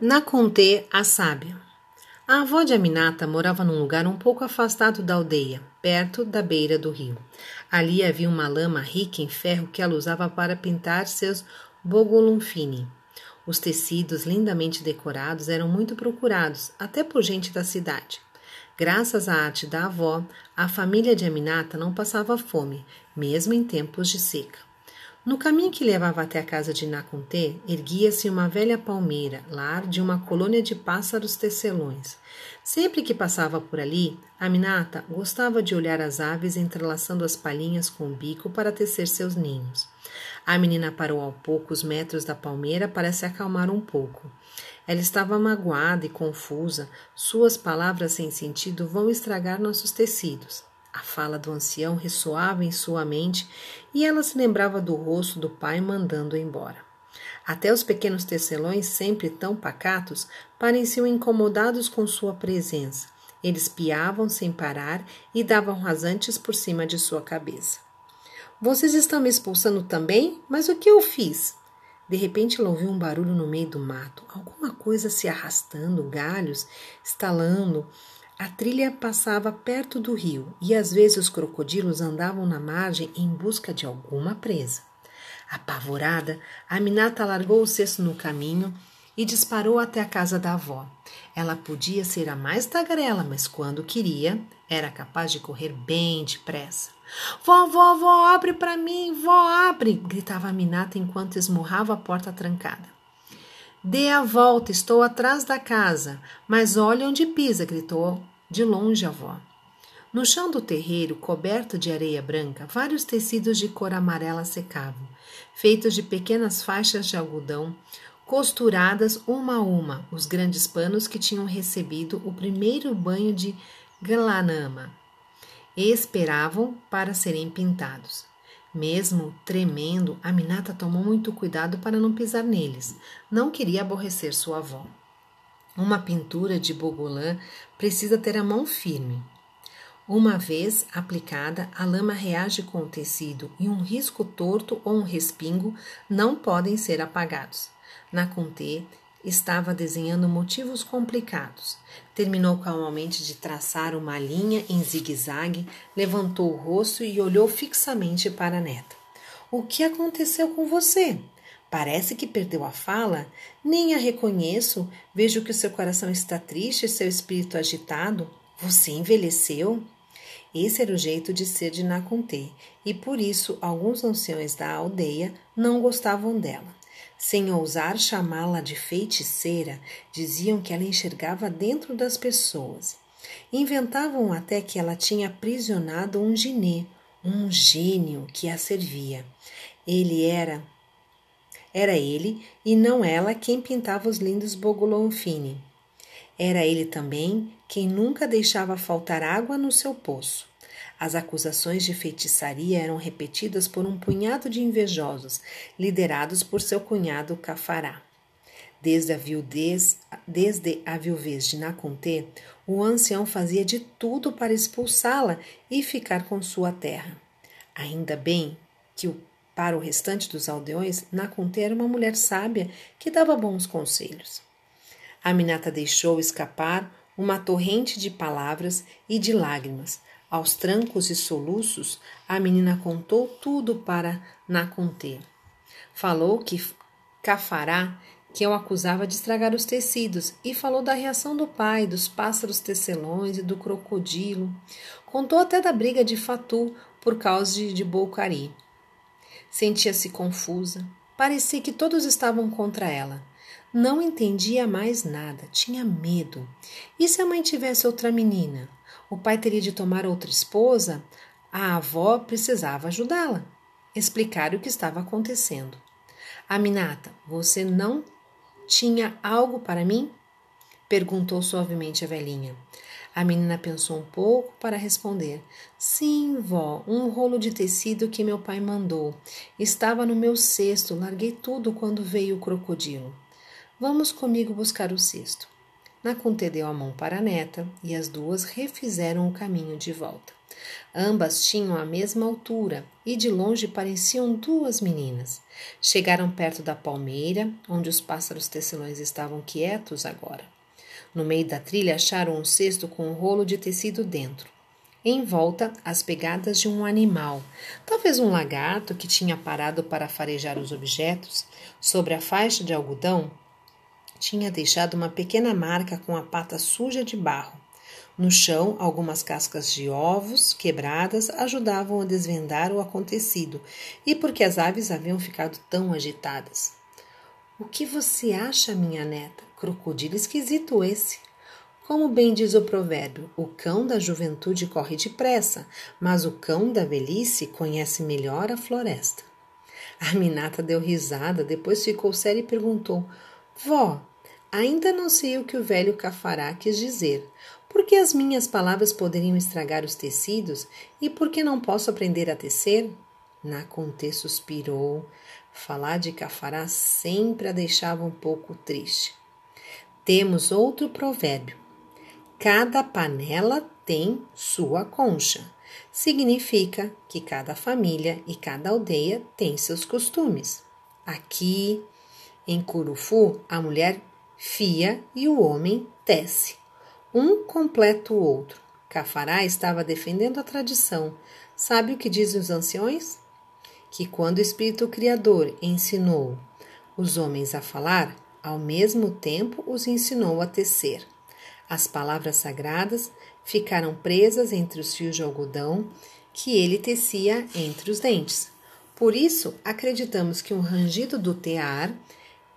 Naconte, a sábia. A avó de Aminata morava num lugar um pouco afastado da aldeia, perto da beira do rio. Ali havia uma lama rica em ferro que ela usava para pintar seus bogolunfini. Os tecidos lindamente decorados eram muito procurados, até por gente da cidade. Graças à arte da avó, a família de Aminata não passava fome, mesmo em tempos de seca. No caminho que levava até a casa de Naconté, erguia-se uma velha palmeira, lar de uma colônia de pássaros tecelões. Sempre que passava por ali, Aminata gostava de olhar as aves entrelaçando as palhinhas com o bico para tecer seus ninhos. A menina parou a poucos metros da palmeira para se acalmar um pouco. Ela estava magoada e confusa. Suas palavras sem sentido vão estragar nossos tecidos. A fala do ancião ressoava em sua mente e ela se lembrava do rosto do pai mandando embora. Até os pequenos tecelões, sempre tão pacatos, pareciam incomodados com sua presença. Eles piavam sem parar e davam rasantes por cima de sua cabeça. Vocês estão me expulsando também? Mas o que eu fiz? De repente ela ouviu um barulho no meio do mato, alguma coisa se arrastando, galhos estalando. A trilha passava perto do rio e às vezes os crocodilos andavam na margem em busca de alguma presa. Apavorada, a Minata largou o cesto no caminho e disparou até a casa da avó. Ela podia ser a mais tagarela, mas quando queria, era capaz de correr bem depressa. Vó, vó, vó, abre para mim, vó, abre! gritava a Minata enquanto esmurrava a porta trancada. Dê a volta, estou atrás da casa. Mas olhe onde pisa, gritou de longe a avó. No chão do terreiro, coberto de areia branca, vários tecidos de cor amarela secavam, feitos de pequenas faixas de algodão, costuradas uma a uma, os grandes panos que tinham recebido o primeiro banho de glanama esperavam para serem pintados. Mesmo tremendo, a Minata tomou muito cuidado para não pisar neles. Não queria aborrecer sua avó. Uma pintura de bogolã precisa ter a mão firme. Uma vez aplicada, a lama reage com o tecido e um risco torto ou um respingo não podem ser apagados. Na Conté, estava desenhando motivos complicados. Terminou calmamente de traçar uma linha em zigue-zague, levantou o rosto e olhou fixamente para a neta. O que aconteceu com você? Parece que perdeu a fala. Nem a reconheço. Vejo que o seu coração está triste e seu espírito agitado. Você envelheceu? Esse era o jeito de ser de Naconté, e por isso alguns anciões da aldeia não gostavam dela. Sem ousar chamá-la de feiticeira, diziam que ela enxergava dentro das pessoas. Inventavam até que ela tinha aprisionado um ginê, um gênio que a servia. Ele era era ele e não ela quem pintava os lindos bogolonfini. Era ele também quem nunca deixava faltar água no seu poço. As acusações de feitiçaria eram repetidas por um punhado de invejosos, liderados por seu cunhado Cafará. Desde a, viudez, desde a viuvez de Naconté, o ancião fazia de tudo para expulsá-la e ficar com sua terra. Ainda bem que, para o restante dos aldeões, Naconté era uma mulher sábia que dava bons conselhos. Aminata deixou escapar uma torrente de palavras e de lágrimas, aos trancos e soluços, a menina contou tudo para Naconté. Falou que Cafará, que eu acusava de estragar os tecidos, e falou da reação do pai, dos pássaros tecelões e do crocodilo. Contou até da briga de Fatu por causa de, de Boucari. Sentia-se confusa. Parecia que todos estavam contra ela. Não entendia mais nada, tinha medo. E se a mãe tivesse outra menina? o pai teria de tomar outra esposa, a avó precisava ajudá-la, explicar o que estava acontecendo. Aminata, você não tinha algo para mim? perguntou suavemente a velhinha. A menina pensou um pouco para responder. Sim, vó, um rolo de tecido que meu pai mandou. Estava no meu cesto, larguei tudo quando veio o crocodilo. Vamos comigo buscar o cesto. Naconte deu a mão para a neta e as duas refizeram o caminho de volta. Ambas tinham a mesma altura e de longe pareciam duas meninas. Chegaram perto da palmeira, onde os pássaros tecelões estavam quietos agora. No meio da trilha acharam um cesto com um rolo de tecido dentro. Em volta, as pegadas de um animal, talvez um lagarto que tinha parado para farejar os objetos. Sobre a faixa de algodão, tinha deixado uma pequena marca com a pata suja de barro. No chão, algumas cascas de ovos quebradas ajudavam a desvendar o acontecido e porque as aves haviam ficado tão agitadas. O que você acha, minha neta? Crocodilo esquisito esse. Como bem diz o provérbio, o cão da juventude corre depressa, mas o cão da velhice conhece melhor a floresta. A Minata deu risada, depois ficou séria e perguntou: Vó, ainda não sei o que o velho cafará quis dizer. Por que as minhas palavras poderiam estragar os tecidos e por que não posso aprender a tecer? Naconte suspirou. Falar de cafará sempre a deixava um pouco triste. Temos outro provérbio. Cada panela tem sua concha. Significa que cada família e cada aldeia tem seus costumes. Aqui, em Curufu, a mulher fia e o homem tece. Um completa o outro. Cafará estava defendendo a tradição. Sabe o que dizem os anciões? Que quando o Espírito Criador ensinou os homens a falar, ao mesmo tempo os ensinou a tecer. As palavras sagradas ficaram presas entre os fios de algodão que ele tecia entre os dentes. Por isso, acreditamos que um rangido do tear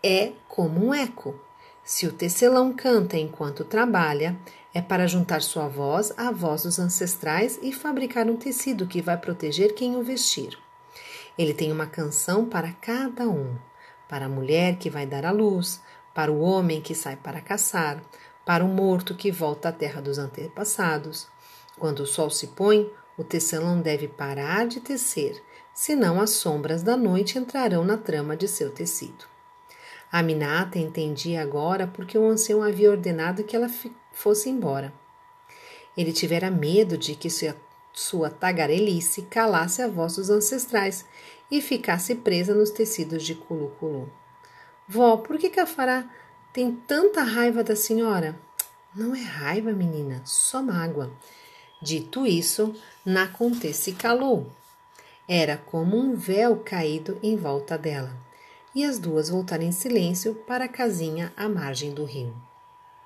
é como um eco, se o tecelão canta enquanto trabalha, é para juntar sua voz à voz dos ancestrais e fabricar um tecido que vai proteger quem o vestir. Ele tem uma canção para cada um: para a mulher que vai dar à luz, para o homem que sai para caçar, para o morto que volta à terra dos antepassados. Quando o sol se põe, o tecelão deve parar de tecer, senão as sombras da noite entrarão na trama de seu tecido. A Minata entendia agora porque o ancião havia ordenado que ela fosse embora. Ele tivera medo de que sua tagarelice calasse a voz dos ancestrais e ficasse presa nos tecidos de Culu-Culu. Vó, por que Cafará tem tanta raiva da senhora? Não é raiva, menina, só mágoa. Dito isso, Naconte se calou. Era como um véu caído em volta dela e as duas voltaram em silêncio para a casinha à margem do rio.